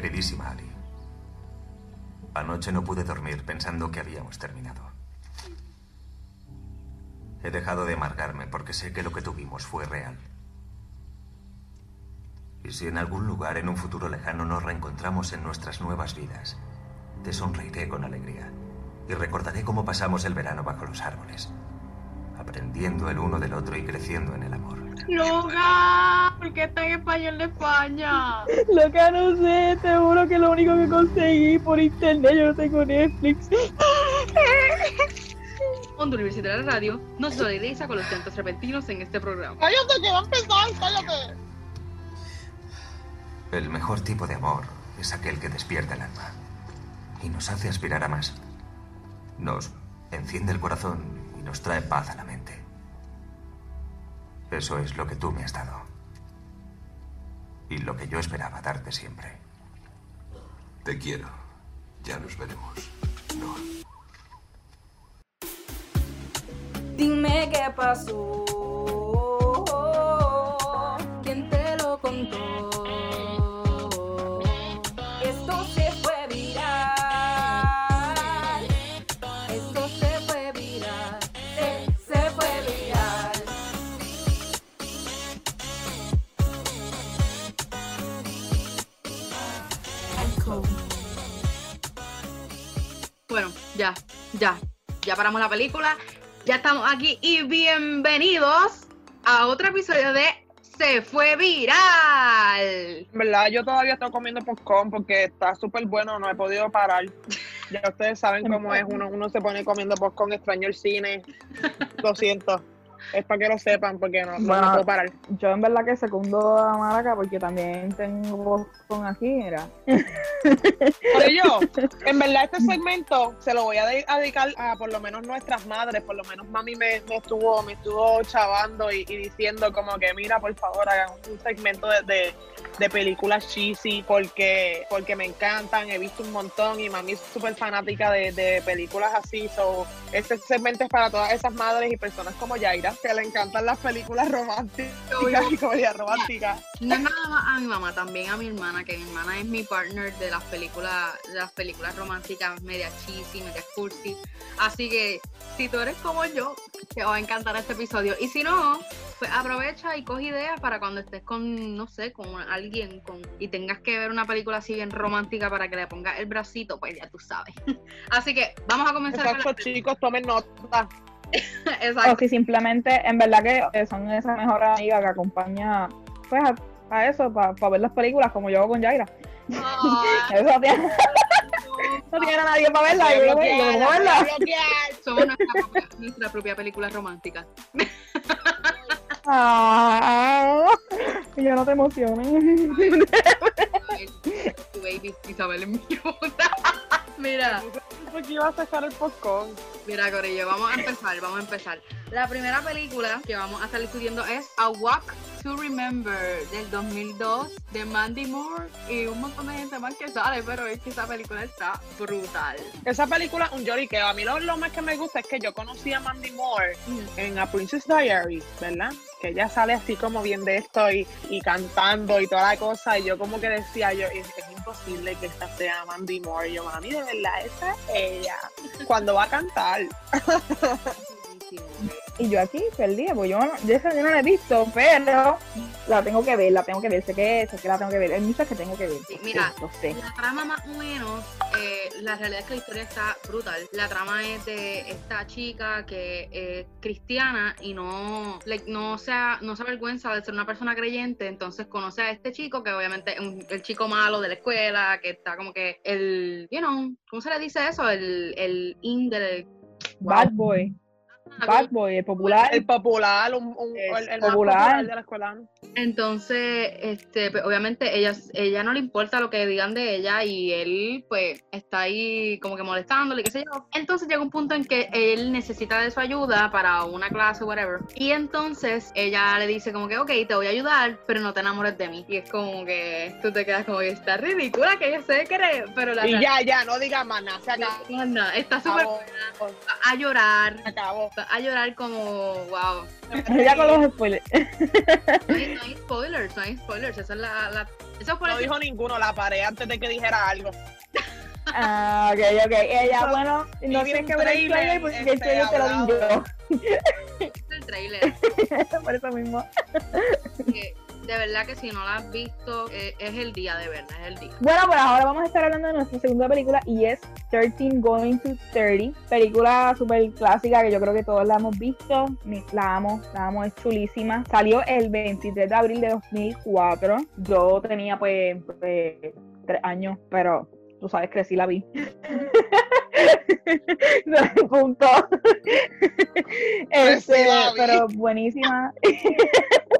Queridísima Ali, anoche no pude dormir pensando que habíamos terminado. He dejado de amargarme porque sé que lo que tuvimos fue real. Y si en algún lugar en un futuro lejano nos reencontramos en nuestras nuevas vidas, te sonreiré con alegría y recordaré cómo pasamos el verano bajo los árboles, aprendiendo el uno del otro y creciendo en el amor. Loca, ¿por qué está en español de España? Loca, no sé, te juro que lo único que conseguí por internet, yo no tengo Netflix. Onda Universitaria de la Radio no se solidariza con los llantos repentinos en este programa. Cállate, que va a empezar, cállate. El mejor tipo de amor es aquel que despierta el alma y nos hace aspirar a más. Nos enciende el corazón y nos trae paz a la mente. Eso es lo que tú me has dado. Y lo que yo esperaba darte siempre. Te quiero. Ya nos veremos. No. Dime qué pasó. Paramos la película, ya estamos aquí y bienvenidos a otro episodio de Se fue viral. En verdad, yo todavía estoy comiendo popcorn porque está súper bueno, no he podido parar. Ya ustedes saben cómo es, uno, uno se pone comiendo popcorn, extraño el cine. Lo siento. Es para que lo sepan porque no, Bueno. puedo parar. Yo en verdad que secundo a Maraca porque también tengo con aquí, mira. Pero yo, en verdad, este segmento se lo voy a, de- a dedicar a por lo menos nuestras madres, por lo menos mami me, me estuvo, me estuvo chavando y, y diciendo como que mira, por favor, hagan un segmento de, de, de películas cheesy porque, porque me encantan, he visto un montón y mami es súper fanática de, de películas así. So, este segmento es para todas esas madres y personas como Yaira que le encantan las películas románticas y comedias románticas. No es nada más a mi mamá, también a mi hermana, que mi hermana es mi partner de las películas, de las películas románticas, media cheesy, media cursi. Así que si tú eres como yo, te va a encantar este episodio. Y si no, pues aprovecha y coge ideas para cuando estés con, no sé, con alguien con, y tengas que ver una película así bien romántica para que le pongas el bracito, pues ya tú sabes. Así que vamos a comenzar con Exacto, chicos, tomen nota. la- O Exacto. si simplemente, en verdad que son esa mejor amiga que acompaña pues a, a eso, para ver las películas como yo hago con Yaira. Ay, Eso tiene, no tiene a nadie para verla, yo, yo, yo, ¿cómo verla? somos nuestra propia, nuestra propia película romántica. Ah, yo no te emociones. Ay, tu baby Isabel es mi puta. Mira, Porque iba a sacar el popcorn. mira, Corillo, vamos a empezar, vamos a empezar. La primera película que vamos a estar discutiendo es A Walk to Remember del 2002 de Mandy Moore y un montón de gente más que sale, pero es que esa película está brutal. Esa película es un lloriqueo. A mí lo, lo más que me gusta es que yo conocí a Mandy Moore en A Princess Diary, ¿verdad? Que ella sale así como bien de esto y, y cantando y toda la cosa. Y yo como que decía, yo, es, es imposible que esta sea Mandy Moore. Y yo, mami, de verdad, esa es ella. Cuando va a cantar. Y yo aquí perdida, pues yo, yo esa yo no la he visto, pero la tengo que ver, la tengo que ver, sé que, sé que la tengo que ver, hay muchas que tengo que ver. Sí, mira. Sé. La trama más o menos, eh, la realidad es que la historia está brutal. La trama es de esta chica que es cristiana y no, like, no, sea, no se avergüenza de ser una persona creyente, entonces conoce a este chico que obviamente es un- el chico malo de la escuela, que está como que el, you know, ¿cómo se le dice eso? El, el in del... Bad Boy, Bad Boy, el popular. El popular, un, un- Es el, más popular. de la escuela. Entonces, este, pues, obviamente ella, ella no le importa lo que digan de ella y él pues está ahí como que molestándole, qué sé yo. Entonces llega un punto en que él necesita de su ayuda para una clase, whatever. Y entonces ella le dice como que, ok, te voy a ayudar, pero no te enamores de mí. Y es como que tú te quedas como que está ridícula que ella se cree, pero la Y ya, ya, no digas más nada, se acabó. realidad- está súper a llorar. se acabó. A llorar como, wow. Ya con los spoilers. No hay, no hay spoilers, no hay spoilers. Esa es la, la eso es por No dijo ninguno, la paré antes de que dijera algo. Ah, ok, ok. Ella, So, bueno, no vi tienes un que ver el trailer, porque el este, trailer te lo di yo. el trailer. Por eso mismo. De verdad que si no la has visto, eh, es el día de verla, es el día. Bueno, pues ahora vamos a estar hablando de nuestra segunda película y es 13 Going to 30. Película súper clásica que yo creo que todos la hemos visto. La amo, la amo, es chulísima. Salió el 23 de abril de 2004. Yo tenía pues, pues tres años, pero tú sabes, crecí la vi. No, Punto. Este, la vi. pero buenísima.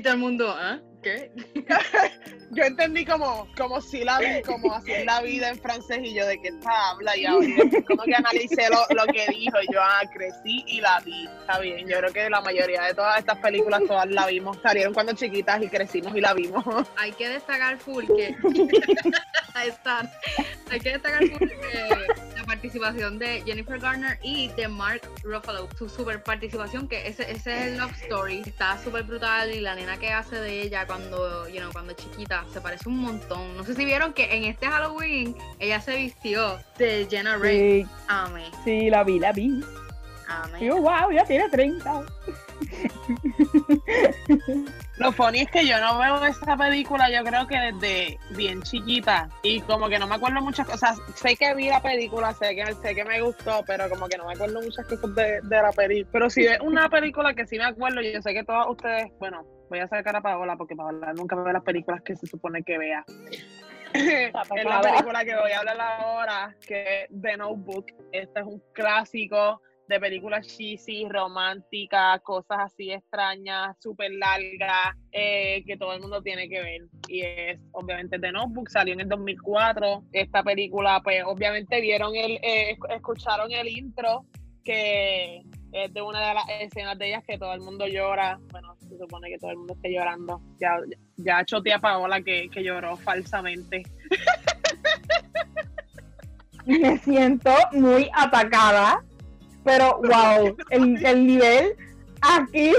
Y todo el mundo, ¿ah? ¿Qué? Yo entendí como, como si la vi, como así es la vida en francés y yo de qué está habla y ahora como que analicé lo, lo que dijo y yo ah, crecí y la vi. Está bien, yo creo que la mayoría de todas estas películas todas la vimos, salieron cuando chiquitas y crecimos y la vimos. Hay que destacar full que Ahí están. Hay que destacar full que participación de Jennifer Garner y de Mark Ruffalo. Su super participación, que ese, ese es el love story. Está súper brutal y la nena que hace de ella cuando, you know, cuando chiquita se parece un montón. No sé si vieron que en este Halloween ella se vistió de Jenna Ray. Sí, Amé, sí, la vi, la vi. amé. Yo, wow, ya tiene 30. Lo funny es que yo no veo esa película, yo creo que desde bien chiquita. Y como que no me acuerdo muchas cosas. Sé que vi la película, sé que, sé que me gustó, pero como que no me acuerdo muchas cosas de, de la película. Pero si es una película que sí me acuerdo, yo sé que todos ustedes, bueno, voy a sacar a Paola porque Paola nunca ve las películas que se supone que vea. es la película que voy a hablar ahora, que es The Notebook. Este es un clásico de películas cheesy, románticas, cosas así extrañas, súper largas, eh, que todo el mundo tiene que ver. Y es, obviamente, The Notebook, salió en el 2004. Esta película, pues, obviamente vieron el, eh, esc- escucharon el intro, que es de una de las escenas de ellas que todo el mundo llora. Bueno, se supone que todo el mundo esté llorando. Ya, ya chotea Paola que, que lloró falsamente. Me siento muy atacada. Pero, wow, el, el nivel aquí.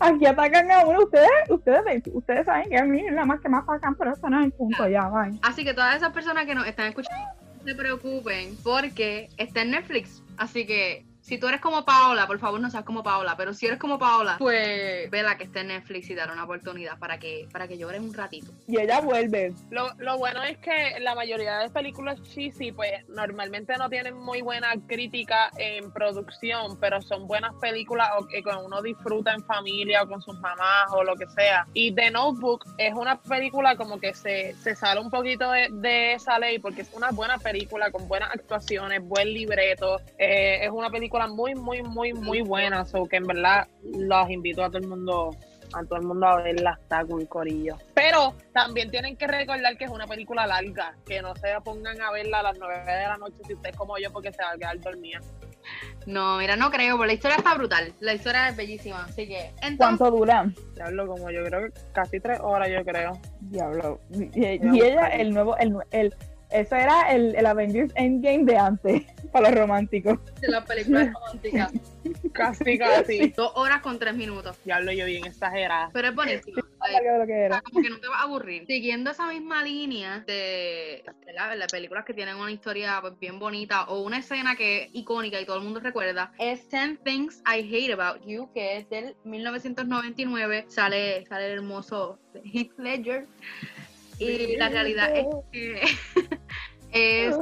Aquí atacan a uno. Ustedes, ustedes, ustedes saben que a mí es la más que más atacan, pero eso no es el punto. Ya, bye. Así que todas esas personas que nos están escuchando, no se preocupen porque está en Netflix. Así que si tú eres como Paola, por favor no seas como Paola, pero si eres como Paola, pues vela que está en Netflix y dar una oportunidad para que, para que llores un ratito. Y ella vuelve. Lo, lo bueno es que la mayoría de películas cheesy, pues normalmente no tienen muy buena crítica en producción, pero son buenas películas o que uno disfruta en familia o con sus mamás o lo que sea. Y The Notebook es una película como que se, se sale un poquito de, de esa ley porque es una buena película con buenas actuaciones, buen libreto. eh, es una película muy, muy, muy, muy buena. So que en verdad los invito a todo el mundo a todo el mundo a verla, está cool, corillo. Pero también tienen que recordar que es una película larga, que no se pongan a verla a las 9 de la noche si usted es como yo, porque se va a quedar dormida. No, mira, no creo, porque la historia está brutal. La historia es bellísima, así que entonces ¿Cuánto dura? Diablo, como yo creo que casi tres horas, yo creo. Diablo. Y, ella, el nuevo, el, el, eso era el, el Avengers Endgame de antes, para los románticos. de las películas románticas. Casi, casi. Dos horas con tres minutos. Diablo, yo bien exagerada. Pero es buenísima. Más largo de lo que O sea, era. como que no te va a aburrir. Siguiendo esa misma línea de, las películas que tienen una historia pues, bien bonita o una escena que es icónica y todo el mundo recuerda, es 10 Things I Hate About You, que es del 1999. Sale, sale el hermoso Heath Ledger. Y la realidad es que es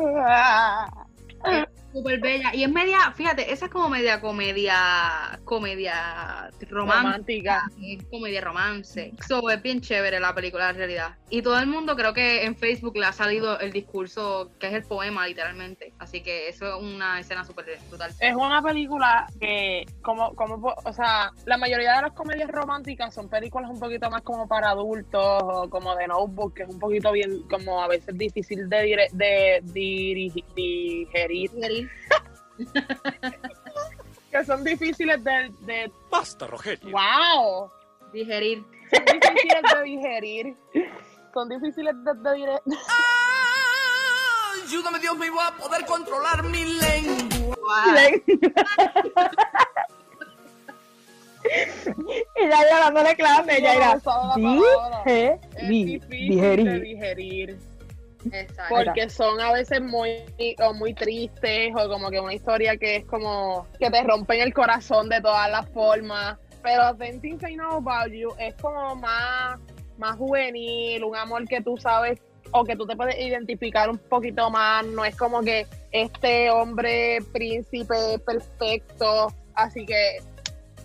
súper bella. Y es media, fíjate, esa es como media comedia, comedia romántica Romántica. es comedia romance. So, es bien chévere la película en realidad. Y todo el mundo creo que en Facebook le ha salido el discurso que es el poema literalmente. Así que eso es una escena súper brutal. Es una película que, como, como, o sea, la mayoría de las comedias románticas son películas un poquito más como para adultos o como de Notebook, que es un poquito bien, como a veces difícil de, dire- de diri- digerir, que son difíciles de, de Basta, Rogelio. wow, Digerir. son difíciles de digerir, son difíciles de, de digerir. Ayúdame, Dios mío, a poder controlar mi lengua. y ya iba dándole clase, ya Dije, difícil digerir. de digerir. Exacto. Porque son a veces muy, o muy tristes o como que una historia que es como que te rompen el corazón de todas las formas. Pero Things I Know About You es como más, más juvenil, un amor que tú sabes o que tú te puedes identificar un poquito más. No es como que este hombre príncipe perfecto. Así que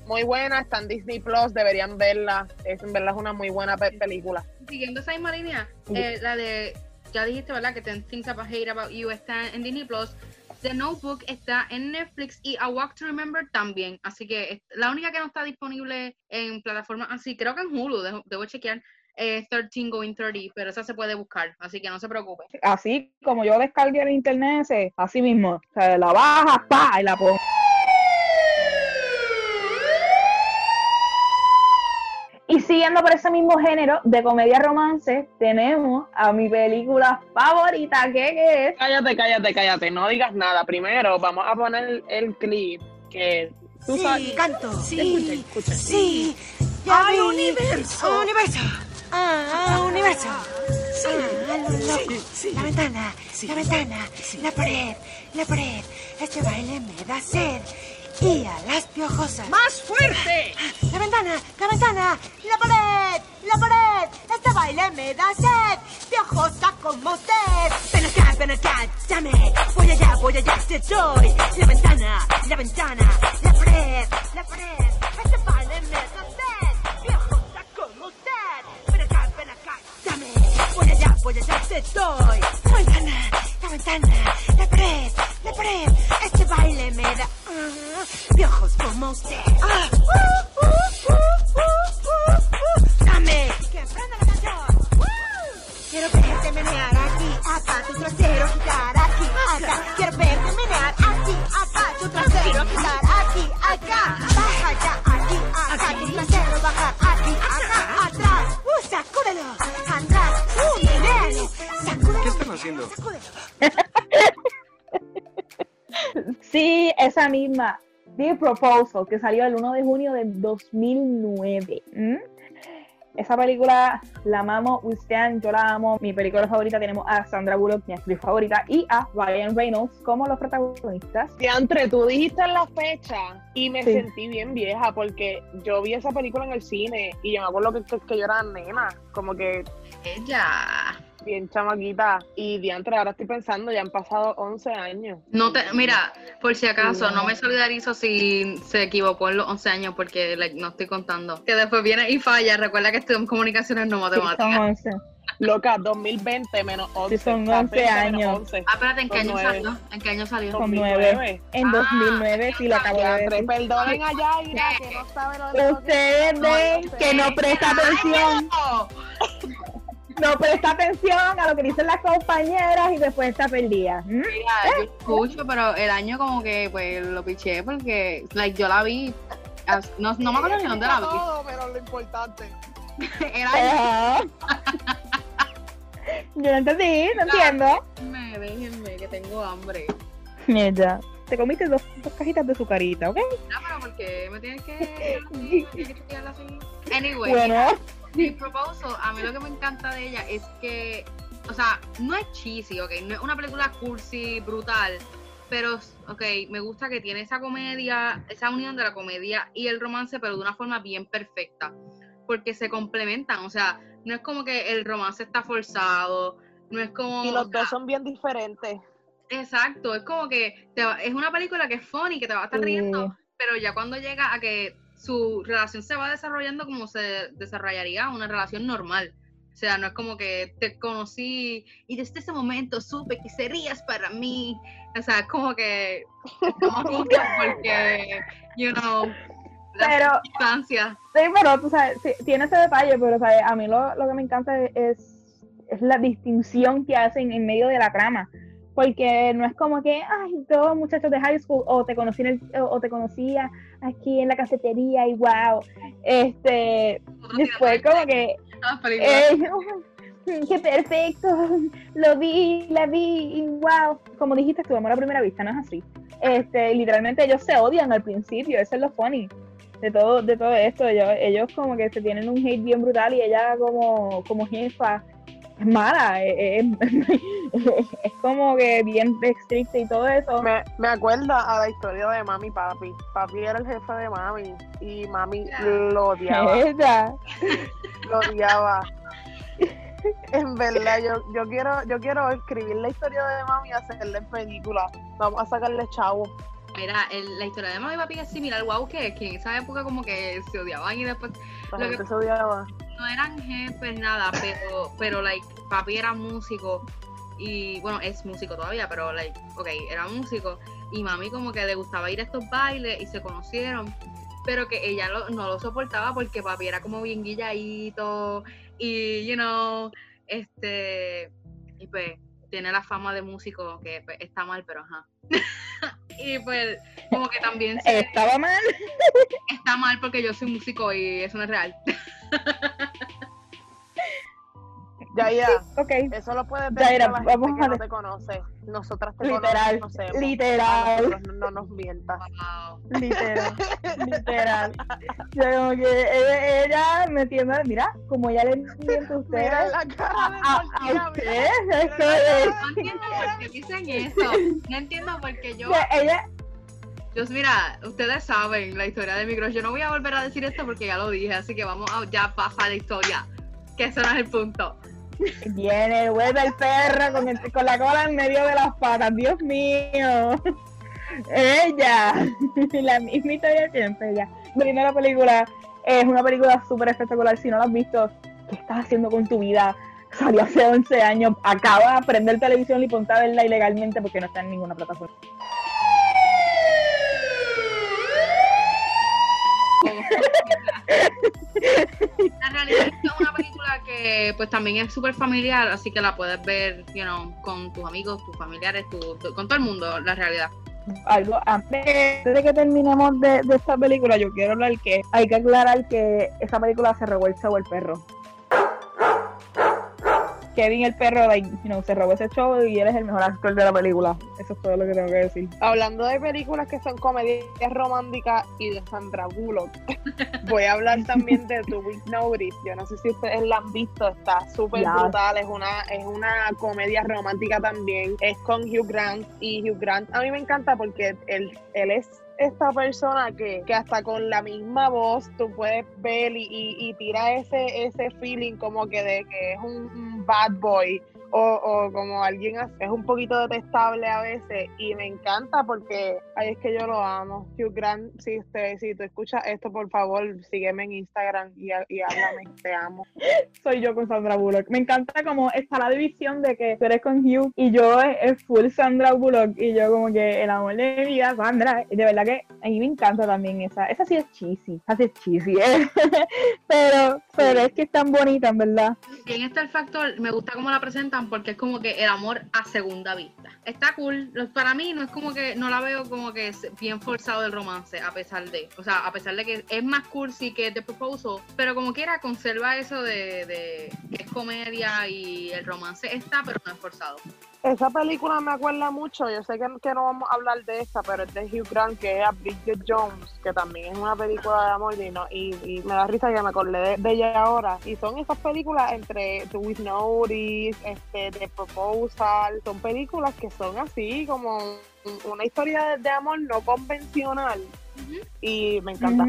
muy buena, está en Disney Plus, deberían verla. Es, en verdad es una muy buena pe- película. Siguiendo esa misma línea, eh, la de, ya dijiste, ¿verdad? Que Ten Things About Hate About You está en Disney Plus. The Notebook está en Netflix y A Walk to Remember también. Así que la única que no está disponible en plataformas así, creo que en Hulu, debo, debo chequear, es 13 Going 30, pero esa se puede buscar, así que no se preocupe. Así como yo descargué el internet así mismo. O la bajas, pa, y la pongo. Siguiendo por ese mismo género de comedia romance, tenemos a mi película favorita, que es Cállate, cállate, cállate, no digas nada. Primero vamos a poner el clip que tú sabes. canto. Escucha, escucha. Sí, ya ¡Al universo! ¡Universo! ¡Ah, universo! Sí, ah, lo loco. La ventana, la ventana, la pared, la pared. Este baile me da sed. Y a las piojosas. ¡Más fuerte! La ventana, la ventana, la pared, la pared. Este baile me da sed. Piojosa como usted. Ven acá, ven acá, dame. Voy allá, voy allá, te doy. La ventana, la ventana, la pared. Misma. The Proposal, que salió el 1 de junio del 2009. ¿Mm? Esa película la amamos, We Stand, yo la amo. Mi película favorita tenemos a Sandra Bullock, mi actriz favorita, y a Ryan Reynolds como los protagonistas. Diantre, tú dijiste la fecha y me Sí. sentí bien vieja porque yo vi esa película en el cine y yo me acuerdo que, que, que yo era nena, como que Ella. Bien chamaquita. Y diantre, ahora estoy pensando, ya han pasado 11 años. No te, mira, por si acaso, no me solidarizo si se equivocó en los 11 años porque like, no estoy contando. Que después viene y falla. Recuerda que estoy en comunicaciones no Sí, son matemáticas. 11. Loca, 2020 menos 11. Sí, son o sea, 11 20 menos años. 11. Ah, espérate, ¿en qué Son año salió? ¿En qué año salió? Son 2009. En Ah, 2009, sí lo acabo de decir. perdonen a Yaira que no sabe lo de Ustedes ven que no presta atención. No presta atención a lo que dicen las compañeras y después está perdida. ¿Mm? Mira, yo escucho, pero el año como que pues lo piché porque like, yo la vi. No, no me acuerdo ni dónde la todo, pero lo importante. vi. Era Ajá. Yo no entendí, no entiendo. déjenme, déjenme, que tengo hambre. Mierda, te comiste dos, dos cajitas de azucarita, ¿ok? No, pero ¿por qué me tienes que, tienes que chequearla así? Anyway, Bueno, The Proposal, a mí lo que me encanta de ella es que, o sea, no es cheesy, ok, no es una película cursi, brutal, pero, ok, me gusta que tiene esa comedia, esa unión de la comedia y el romance, pero de una forma bien perfecta, porque se complementan, o sea, no es como que el romance está forzado, no es como... Y o los sea, dos son bien diferentes. Exacto, es como que te va- es una película que es funny, que te va a estar riendo, pero ya cuando llega a que su relación se va desarrollando como se desarrollaría una relación normal. O sea, no es como que te conocí y desde ese momento supe que serías para mí. O sea, es como que estamos juntos porque, you know, Pero- circunstancias. sí, pero tú sabes, sí, tiene ese detalle, pero ¿sabes? a mí lo, lo que me encanta es, es la distinción que hacen en medio de la trama. Porque no es como que, ay, todos muchachos de high school, o te conocí en el- o te conocía aquí en la cafetería y wow. Este, después como que. Eh, ¡Qué perfecto! Lo vi, la vi, y wow. Como dijiste, estuvimos a la primera vista, ¿no es así? este, literalmente ellos se odian al principio, eso es lo funny de todo, de todo esto. Ellos, ellos como que se tienen un hate bien brutal y ella como, como jefa es mala, es, es- es como que bien estricta y todo eso. Me, me acuerda a la historia de mami y papi. Papi era el jefe de mami y mami lo odiaba. Ella, lo odiaba. En verdad, yo, yo quiero, yo quiero escribir la historia de mami y hacerle en película. Vamos a sacarle chavo. Mira, el- la historia de Mami y Papi es similar, wow, que, que en esa época como que se odiaban y después La Lo que- se odiaba. No eran jefes, nada, pero, pero, like, papi era músico y, bueno, es músico todavía, pero, like, ok, era músico y mami como que le gustaba ir a estos bailes y se conocieron, pero que ella lo- no lo soportaba porque papi era como bien guilladito y, you know, este, y pues tiene la fama de músico que pues, está mal, pero ajá. y pues, como que también se- estaba mal. está mal porque yo soy músico y eso no es real. Ya, ya. Ok, Eso lo puedes Ya, decir era, a la gente vamos que a no te conoce. Nosotras te literal, conocemos. Literal, no, no nos mientas. Wow. literal, literal. Yo como que ella, ella metiendo, mira, como ella le miente a ustedes, Mira la cara de a, a ustedes, eso es. No entiendo por qué dicen eso. No entiendo por qué yo. que ella, Dios, mira, ustedes saben la historia de mi. Yo no voy a volver a decir esto porque ya lo dije, así que vamos a ya pasar la historia. Que eso no es el punto. Viene, vuelve el perro con, el- con la cola en medio de las patas. Dios mío. Ella. La misma historia siempre. Ella. Primera película. Es una película súper espectacular. Si no la has visto, ¿qué estás haciendo con tu vida? Salió hace 11 años. Acaba de aprender televisión y ponte a verla ilegalmente porque no está en ninguna plataforma. La realidad es que es una película que pues también es súper familiar, así que la puedes ver, you know, con tus amigos, tus familiares, tu- tu- con todo el mundo, la realidad. algo antes de que terminemos de, de esta película, yo quiero hablar que hay que aclarar que esa película se show el perro. Kevin el perro like, you know, se robó ese show y él es el mejor actor de la película. Eso es todo lo que tengo que decir. Hablando de películas que son comedias románticas y de Sandra Bullock, voy a hablar también de The Week Notice. Yo no sé si ustedes la han visto, está súper brutal. Es una, es una comedia romántica también. Es con Hugh Grant y Hugh Grant a mí me encanta porque él, él es esta persona que, que hasta con la misma voz tú puedes ver y, y- tira ese, ese feeling como que de que es un bad boy o, o como alguien es un poquito detestable a veces y me encanta porque ay es que yo lo amo Hugh Grant si usted si tú escuchas esto por favor sígueme en Instagram y, y háblame te amo Soy yo con Sandra Bullock. Me encanta como está la división de que tú eres con Hugh y yo es, es full Sandra Bullock y yo como que el amor de mi vida, Sandra. Y de verdad que a mí me encanta también esa. Esa sí es cheesy. Esa sí es cheesy. ¿eh? pero, pero es que es tan bonita, en verdad. Bien está el factor, me gusta cómo la presentan porque es como que el amor a segunda vista. Está cool, para mí no es como que, no la veo como que es bien forzado el romance, a pesar de, o sea, a pesar de que es más cursi que The Proposal, pero como quiera conserva eso de, de que es comedia y el romance está, pero no es forzado. Esa película me acuerda mucho yo sé que, que no vamos a hablar de esta pero es de Hugh Grant que es a Bridget Jones que también es una película de amor y, y, y me da risa que me acordé de, ella ahora. Y son esas películas entre The With Notice este The Proposal son películas que son así como un- una historia de amor no convencional y me encanta.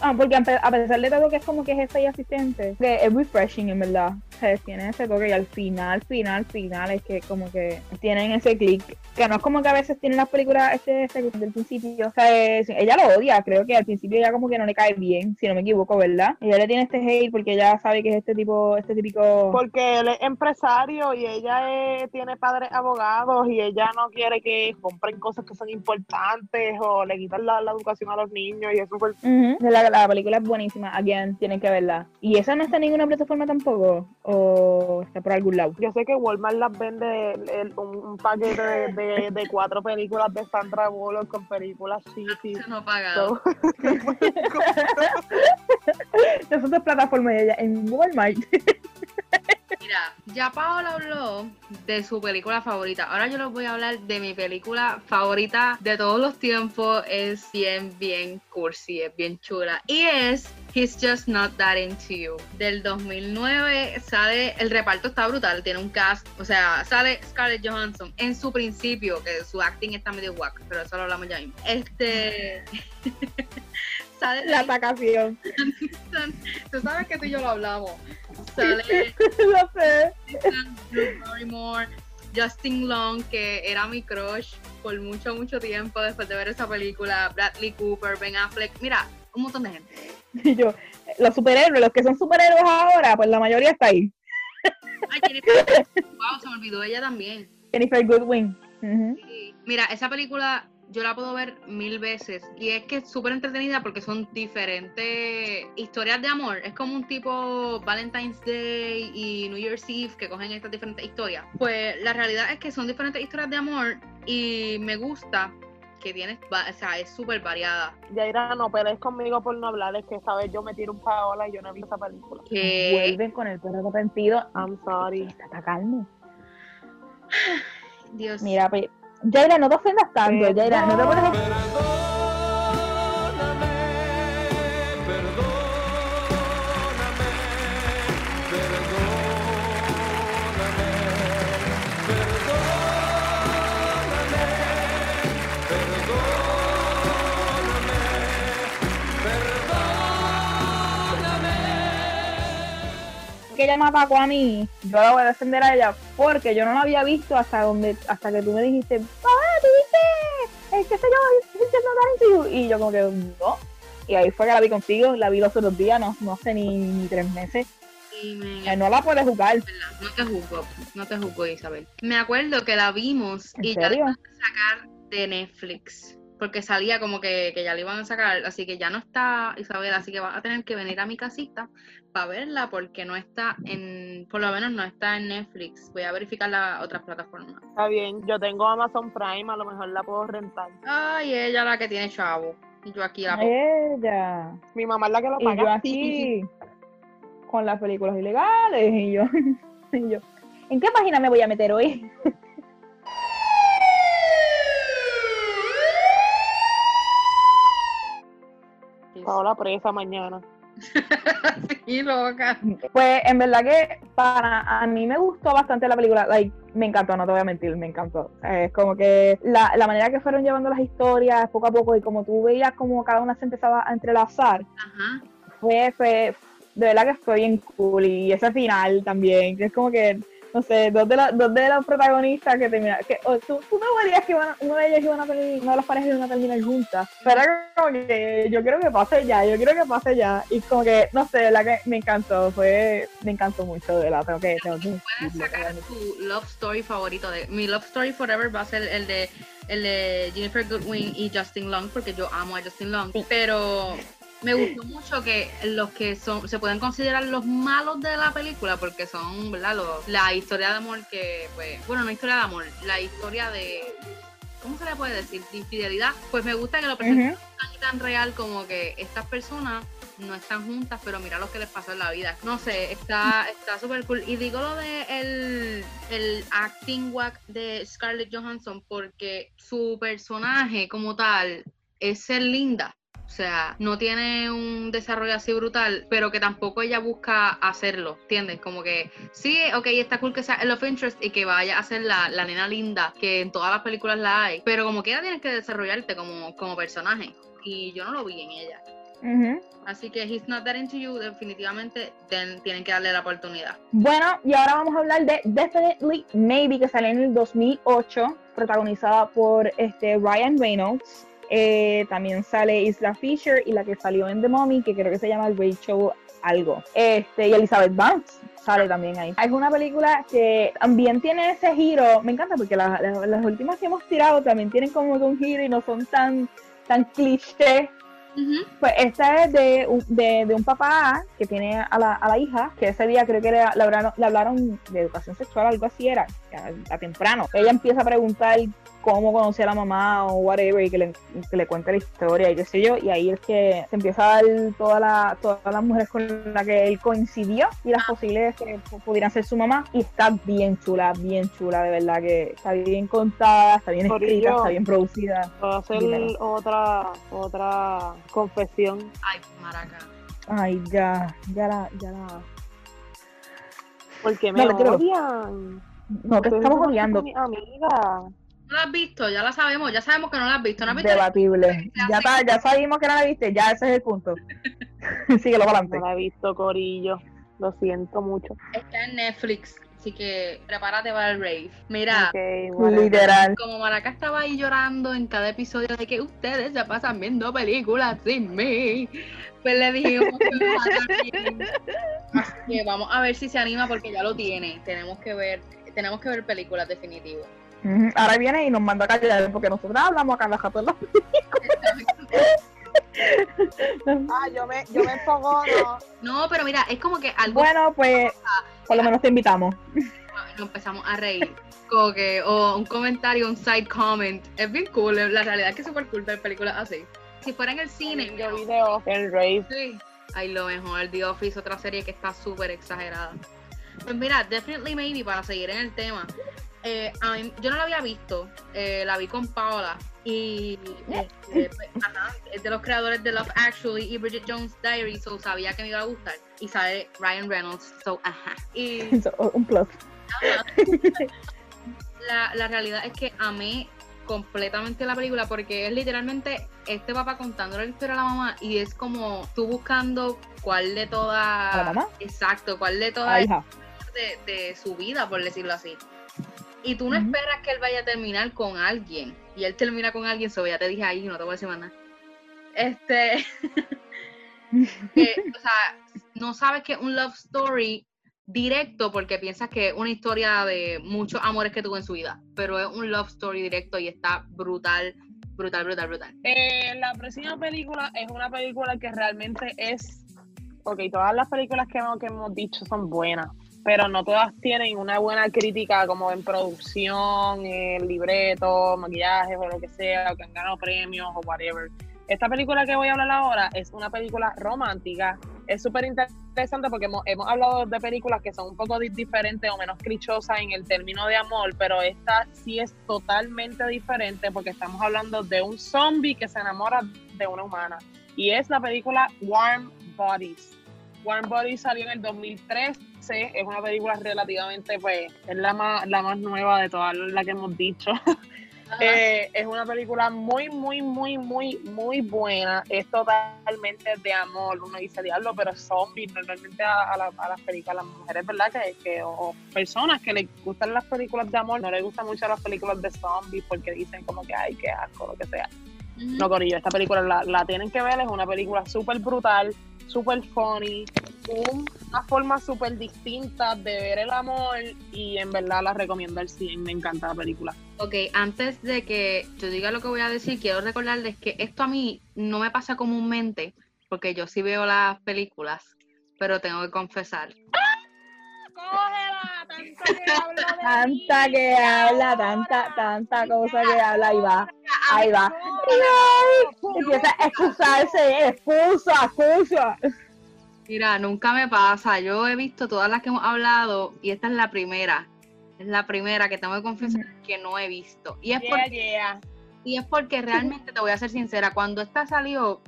Ah, porque a pe- a pesar de todo que es como que jefe y asistente, que es refreshing en verdad. O sea, tiene ese toque y al final, final, final es que como que tienen ese click. Que no es como que a veces tienen las películas este, este del principio. O sea, es- ella lo odia, creo que al principio ya como que no le cae bien, si no me equivoco, ¿verdad? Ella le tiene este hate porque ella sabe que es este tipo, este típico... Porque él es empresario y ella es- tiene padres abogados y ella no quiere que compren cosas que son importantes o le quitan la, la educación a los niños y es súper... Ujú, La, la película es buenísima, again, tienen que verla. ¿Y esa no está en ninguna plataforma tampoco? ¿O está por algún lado? Yo sé que Walmart las vende el- el- un, un paquete de, de- de cuatro películas de Sandra Bullock con películas City. Eso no ha pagado. So, Nosotros plataforma de ella en Walmart. Mira, Ya Paola habló de su película favorita. Ahora yo les voy a hablar de mi película favorita de todos los tiempos. Es bien, bien cursi, es bien chula. Y es He's Just Not That Into You. Del 2009 sale, el reparto está brutal, tiene un cast, o sea, sale Scarlett Johansson en su principio, que su acting está medio guac, pero eso lo hablamos ya mismo. Este... sale La atacación. Tú sabes que tú y yo lo hablamos. Sale Lo sé. Barrymore, Justin Long, que era mi crush por mucho, mucho tiempo después de ver esa película, Bradley Cooper, Ben Affleck, mira, un montón de gente. Y yo, los superhéroes, los que son superhéroes ahora, pues la mayoría está ahí. Ay, Jennifer, wow, se me olvidó ella también. Jennifer Goodwin. Sí. Mira, esa película yo la puedo ver mil veces y es que es súper entretenida porque son diferentes historias de amor. Es como un tipo Valentine's Day y New Year's Eve que cogen estas diferentes historias. Pues la realidad es que son diferentes historias de amor y me gusta que tiene, va- o sea, es súper variada. Yaira, no pelees conmigo por no hablar, es que esta vez yo me tiro un paola y yo no he visto esa película. Que Vuelven con el perro arrepentido. I'm sorry. Está atacarme. Dios Mira, pues, Jaira, no te ofendas tanto. Jaira, no te pones que ella me atacó a mí, yo la voy a defender a ella porque yo no la había visto hasta donde hasta que tú me dijiste, ¿tú viste? Que se yo, Richard No Darling to You?" Y yo como que no. Y ahí fue que la vi contigo, la vi los otros días, no, no sé ni, ni tres meses. sí, me- no la puedes jugar. No te juzgo, no te juzgo, Isabel. Me acuerdo que la vimos ¿En y ya la serio? iban a sacar de Netflix. Porque salía como que, que ya la iban a sacar, así que ya no está Isabel, así que va a tener que venir a mi casita para verla porque no está en, por lo menos no está en Netflix. Voy a verificar las otras plataformas. Está bien, yo tengo Amazon Prime, a lo mejor la puedo rentar. Ay, ella la que tiene chavo. Y yo aquí la pongo. Ella. Mi mamá es la que lo Y paga. yo aquí con las películas ilegales y yo, y yo, ¿en qué página me voy a meter hoy? Paola presa mañana. sí, loca. Pues en verdad que para a mí me gustó bastante la película, like, me encantó, no te voy a mentir, me encantó. Es como que la, la manera que fueron llevando las historias poco a poco y como tú veías como cada una se empezaba a entrelazar, Ajá. fue, fue de verdad que fue bien cool y ese final también, que es como que, no sé, dos de, la- dos de los protagonistas que terminaron, que oh, tú, tú no verías que iban a- uno de ellos iban a terminar, una de las parejas iban a terminar juntas, pero era como que yo quiero que pase ya, yo quiero que pase ya, y como que, no sé, verdad que me encantó, fue, me encantó mucho, de verdad, tengo que, tengo que Puedes sacar tu love story favorito de mi love story forever va a ser el de el de Jennifer Goodwin y Justin Long porque yo amo a Justin Long Sí. pero me gustó mucho que los que son se pueden considerar los malos de la película porque son verdad Los- la historia de amor que pues bueno no historia de amor la historia de ¿cómo se le puede decir? de infidelidad pues me gusta que lo presenten tan tan real como que estas personas no están juntas, pero mira lo que les pasó en la vida. No sé, está está súper cool. Y digo lo de el, el acting whack de Scarlett Johansson porque su personaje como tal es ser linda. O sea, no tiene un desarrollo así brutal, pero que tampoco ella busca hacerlo, ¿entiendes? Como que sí, ok, está cool que sea el love interest y que vaya a ser la, la nena linda, que en todas las películas la hay, pero como quiera tienes que desarrollarte como, como personaje. Y yo no lo vi en ella. Así que He's Not That Into You definitivamente ten- tienen que darle la oportunidad. Bueno, y ahora vamos a hablar de Definitely Maybe, que salió en el 2008, protagonizada por este Ryan Reynolds. Eh, también sale Isla Fisher y la que salió en The Mummy, que creo que se llama Rachel algo. Este, y Elizabeth Banks sale también ahí. Es una película que también tiene ese giro. Me encanta porque la- la- las últimas que hemos tirado también tienen como un giro y no son tan, tan cliché pues esta es de, de, de un papá que tiene a la, a la hija, que ese día creo que era- le, hablaron, le hablaron de educación sexual, algo así era, a, a temprano. Ella empieza a preguntar cómo conocí a la mamá o whatever y que le, que le cuente la historia y qué sé yo. Y ahí es que se empieza a dar toda la, todas las mujeres con las que él coincidió y las posibles que pu- pudieran ser su mamá. Y está bien chula, bien chula, de verdad que está bien contada, está bien escrita, está bien producida. Puedo hacer Dímelo. otra, otra confesión. Ay, maraca. Ay, ya, ya la, ya la. Porque me Dale, tíralo. odian. No te estamos odiando. mi amiga. No la has visto, ya la sabemos, ya sabemos que no la has visto. ¿No has visto? Debatible. Ya, está, ya sabimos que no la viste, ya ese es el punto. Síguelo para No adelante. la he visto, Corillo. Lo siento mucho. Está en Netflix, así que prepárate para el rave. Mira. Literal. como Maraca estaba ahí llorando en cada episodio de que ustedes se pasan viendo películas sin mí, pues le dijimos. Así que vamos a ver si se anima porque ya lo tiene. Tenemos que ver, tenemos que ver películas definitivo. Ahora viene y nos manda a callar porque nosotros hablamos acá en la jato en la- Ah, yo me, yo me enfogono. No, pero mira, es como que algo Bueno, pues por lo menos te invitamos. nos empezamos a reír. Como que, o un comentario, un side comment. Es bien cool, la realidad es que es súper cool ver películas así. Si fuera en el cine, Yo video el rave. Sí. Ay, lo mejor, The Office, otra serie que está súper exagerada. Pues mira, Definitely Maybe, para seguir en el tema. Eh, a mí- yo no la había visto, eh, la vi con Paola. Y este, pues, ajá, es de los creadores de Love Actually y Bridget Jones Diary, so sabía que me iba a gustar. Y sale Ryan Reynolds, so ajá. Y Un plus. Ajá. La, la realidad es que amé completamente la película porque es literalmente este papá contándole la historia a la mamá y es como tú buscando cuál de todas ¿A la mamá? exacto cuál de Ah, todas hija. de, de su vida por decirlo así y tú no esperas que él vaya a terminar con alguien y él termina con alguien so ya te dije ahí no te voy a decir más nada este que, o sea, no sabes que es un love story directo porque piensas que es una historia de muchos amores que tuvo en su vida, pero es un love story directo y está brutal, brutal, brutal, brutal. Eh, la próxima película es una película que realmente es. Ok, todas las películas que hemos, que hemos dicho son buenas, pero no todas tienen una buena crítica como en producción, en libreto, maquillaje o lo que sea, o que han ganado premios o whatever. Esta película que voy a hablar ahora es una película romántica. Es súper interesante porque hemos, hemos hablado de películas que son un poco di- diferentes o menos clichosas en el término de amor, pero esta sí es totalmente diferente porque estamos hablando de un zombie que se enamora de una humana. Y es la película Warm Bodies. Warm Bodies salió en el 2013. Es una película relativamente, pues, es la más, la más nueva de todas las que hemos dicho. Eh, es una película muy, muy, muy, muy, muy buena. Es totalmente de amor. Uno dice diablo, pero zombies. Normalmente a, a la- a las películas, a las mujeres, ¿verdad? Que, que- o personas que les gustan las películas de amor, no les gustan mucho las películas de zombies porque dicen como que ay, qué asco, lo que sea. No, Corillo, esta película la, la tienen que ver. Es una película súper brutal, súper funny, un- una forma súper distinta de ver el amor. Y en verdad la recomiendo al 100. Me encanta la película. Ok, antes de que yo diga lo que voy a decir, quiero recordarles que esto a mí no me pasa comúnmente, porque yo sí veo las películas, pero tengo que confesar. ¡Cógela! ¡Tanto que hablo de Tanta mí! que habla, tanta, tanta cosa que habla, ahí va, ahí va. Ay, empieza a excusarse, excusa, excusa. Mira, nunca me pasa. Yo he visto todas las que hemos hablado y esta es la primera. Es la primera que tengo que confesar que no he visto. Y es, Yeah, porque, yeah. y es porque realmente te voy a ser sincera. Cuando esta salió,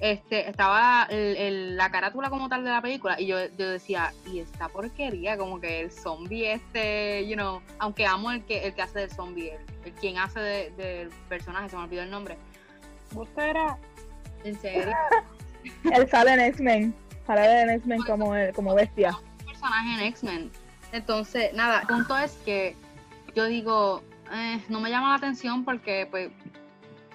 este, estaba el- el- la carátula como tal de la película y yo, yo decía, y esta porquería, como que el zombie este, you know, aunque amo el que, el que hace del zombie, el, el quien hace de- del personaje, se me olvidó el nombre. ¿Usted era? En serio. Él sale en X-Men, sale en X-Men como, como bestia. un personaje en X-Men. Entonces, nada, el punto es que yo digo, eh, no me llama la atención porque, pues,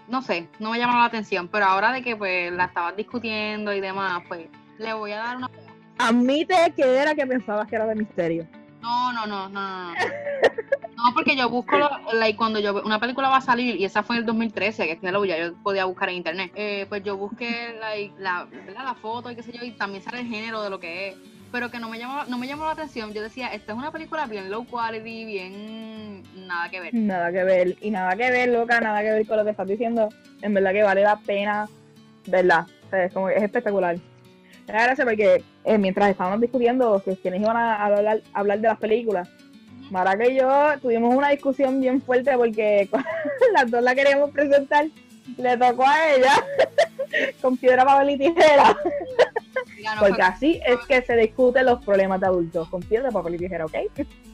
no sé, no me llama la atención, pero ahora de que, pues, la estaban discutiendo y demás, pues, le voy a dar una... Admite que era que pensabas que era de misterio. No, no, no, no, no. No, porque yo busco, like, cuando yo una película va a salir, y esa fue en el 2013, que es que lo ya yo podía buscar en internet, eh, pues yo busqué like, la, ¿verdad? la foto y qué sé yo, y también sale el género de lo que es, pero que no me llamó, no me llamó la atención. Yo decía, esta es una película bien low quality, bien nada que ver. Nada que ver, y nada que ver, loca, nada que ver con lo que estás diciendo. En verdad que vale la pena, ¿verdad? O sea, es, como, es espectacular. Me da gracia porque eh, mientras estábamos discutiendo que quienes iban a hablar, hablar de las películas, Maraca y yo tuvimos una discusión bien fuerte porque las dos la queríamos presentar. Le tocó a ella con piedra, papel y tijera. No Porque así es que se discuten los problemas de adultos, con piedra, papel y tijera, ¿ok?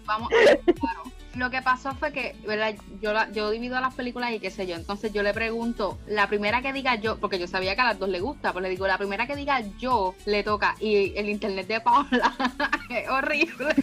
vamos claro. Lo que pasó fue que, ¿verdad? Yo, la- yo divido las películas y qué sé yo. Entonces yo le pregunto, la primera que diga yo, porque yo sabía que a las dos le gusta, pues le digo, la primera que diga yo le toca. Y el internet de Paola es horrible.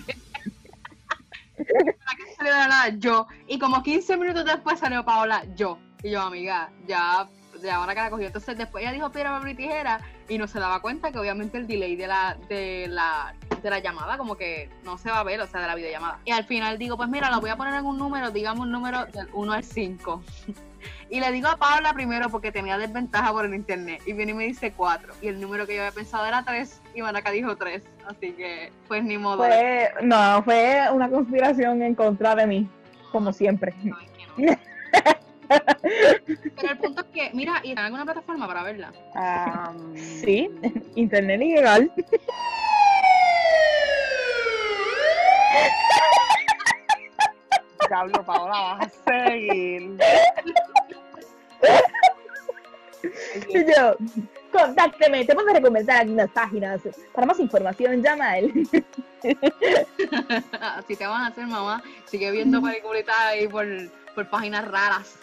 La que salió de la yo. Y como 15 minutos después salió Paola, yo. Y yo, amiga, ya, ya ahora que la cogió. Entonces después ella dijo piedra, papel y tijera y no se daba cuenta que obviamente el delay de la, de la, de la llamada como que no se va a ver, o sea, de la videollamada. Y al final digo, pues mira, lo voy a poner en un número, digamos un número del 1 al 5. Y le digo a Paula primero porque tenía desventaja por el internet. Y viene y me dice 4. Y el número que yo había pensado era 3. Y Maraca dijo 3. Así que, pues ni modo. Fue, no, fue una conspiración en contra de mí, como siempre. Sabes que no. Pero el punto es que, mira, ¿y en alguna plataforma para verla? Am, Sí, internet ilegal. Diablo, Paola, vas a seguir. Y yo, contácteme, te puedo recomendar algunas páginas. Para más información, llama a él. Así te van a hacer, mamá. Sigue viendo peliculitas ahí por, por páginas raras.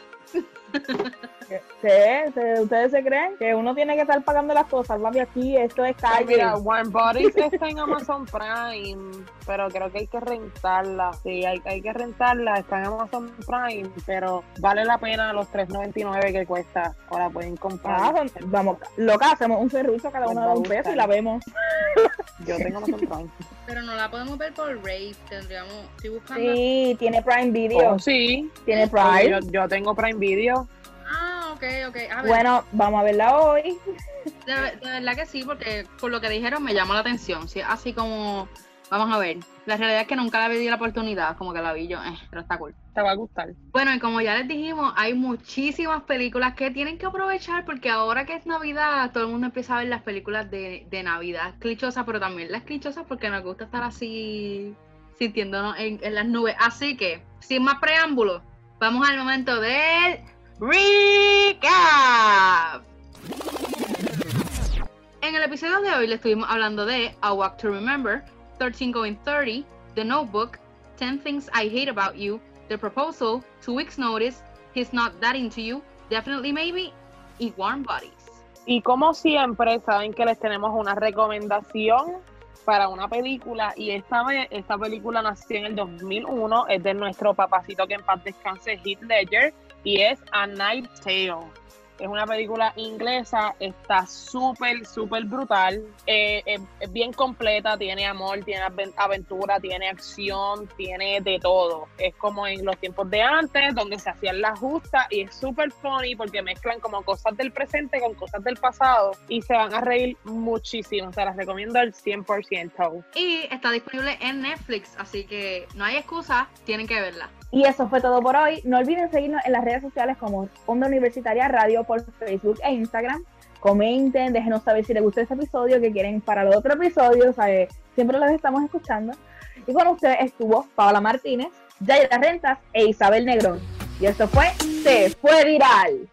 ¿Qué? ¿Se- ¿Ustedes se creen que uno tiene que estar pagando las cosas? Papi, aquí esto es calle. mira, Warm Bodies está en Amazon Prime, pero creo que hay que rentarla. Sí, hay, hay que rentarla. Está en Amazon Prime, pero vale la pena los 3.99 que cuesta. Ahora pueden Ah, comprar. son- vamos, loca, hacemos un serrucho cada Les uno de a un peso y la vemos. Yo tengo Amazon Prime. Pero no la podemos ver por Rave. Tendríamos. Estoy buscando. Sí, tiene Prime Video. Oh, sí, Tiene Prime. yo, yo tengo Prime Video. Ok, ok. A ver, Bueno, vamos a verla hoy. de, de verdad que sí, porque por lo que dijeron me llama la atención. Sí, así como. Vamos a ver. La realidad es que nunca la vi la oportunidad, como que la vi yo, eh, pero está cool. Te va a gustar. Bueno, y como ya les dijimos, hay muchísimas películas que tienen que aprovechar porque ahora que es Navidad, todo el mundo empieza a ver las películas de, de Navidad clichosas, pero también las clichosas porque nos gusta estar así sintiéndonos en, en las nubes. Así que, sin más preámbulos, vamos al momento del recap. En el episodio de hoy le estuvimos hablando de A Walk to Remember, 13 Going 30, The Notebook, 10 Things I Hate About You, The Proposal, Two Weeks Notice, He's Not That Into You, Definitely Maybe y Warm Bodies. Y como siempre, saben que les tenemos una recomendación para una película y esta vez esta película nació en el 2001, es de nuestro papacito que en paz descanse Heath Ledger y es A Night Tale. Es una película inglesa, está súper, súper brutal, eh, es, bien completa, tiene amor, tiene aven- aventura, tiene acción, tiene de todo. Es como en los tiempos de antes, donde se hacían las justas y es súper funny porque mezclan como cosas del presente con cosas del pasado y se van a reír muchísimo. Se las recomiendo al 100%. Y está disponible en Netflix, así que no hay excusa, tienen que verla. Y eso fue todo por hoy. No olviden seguirnos en las redes sociales como Onda Universitaria Radio por Facebook e Instagram. Comenten, déjenos saber si les gustó este episodio, que quieren para el otro episodio. ¿sabe? Siempre los estamos escuchando. Y con ustedes estuvo Paola Martínez, Yayra Rentas e Isabel Negrón. Y esto fue Se Fue Viral.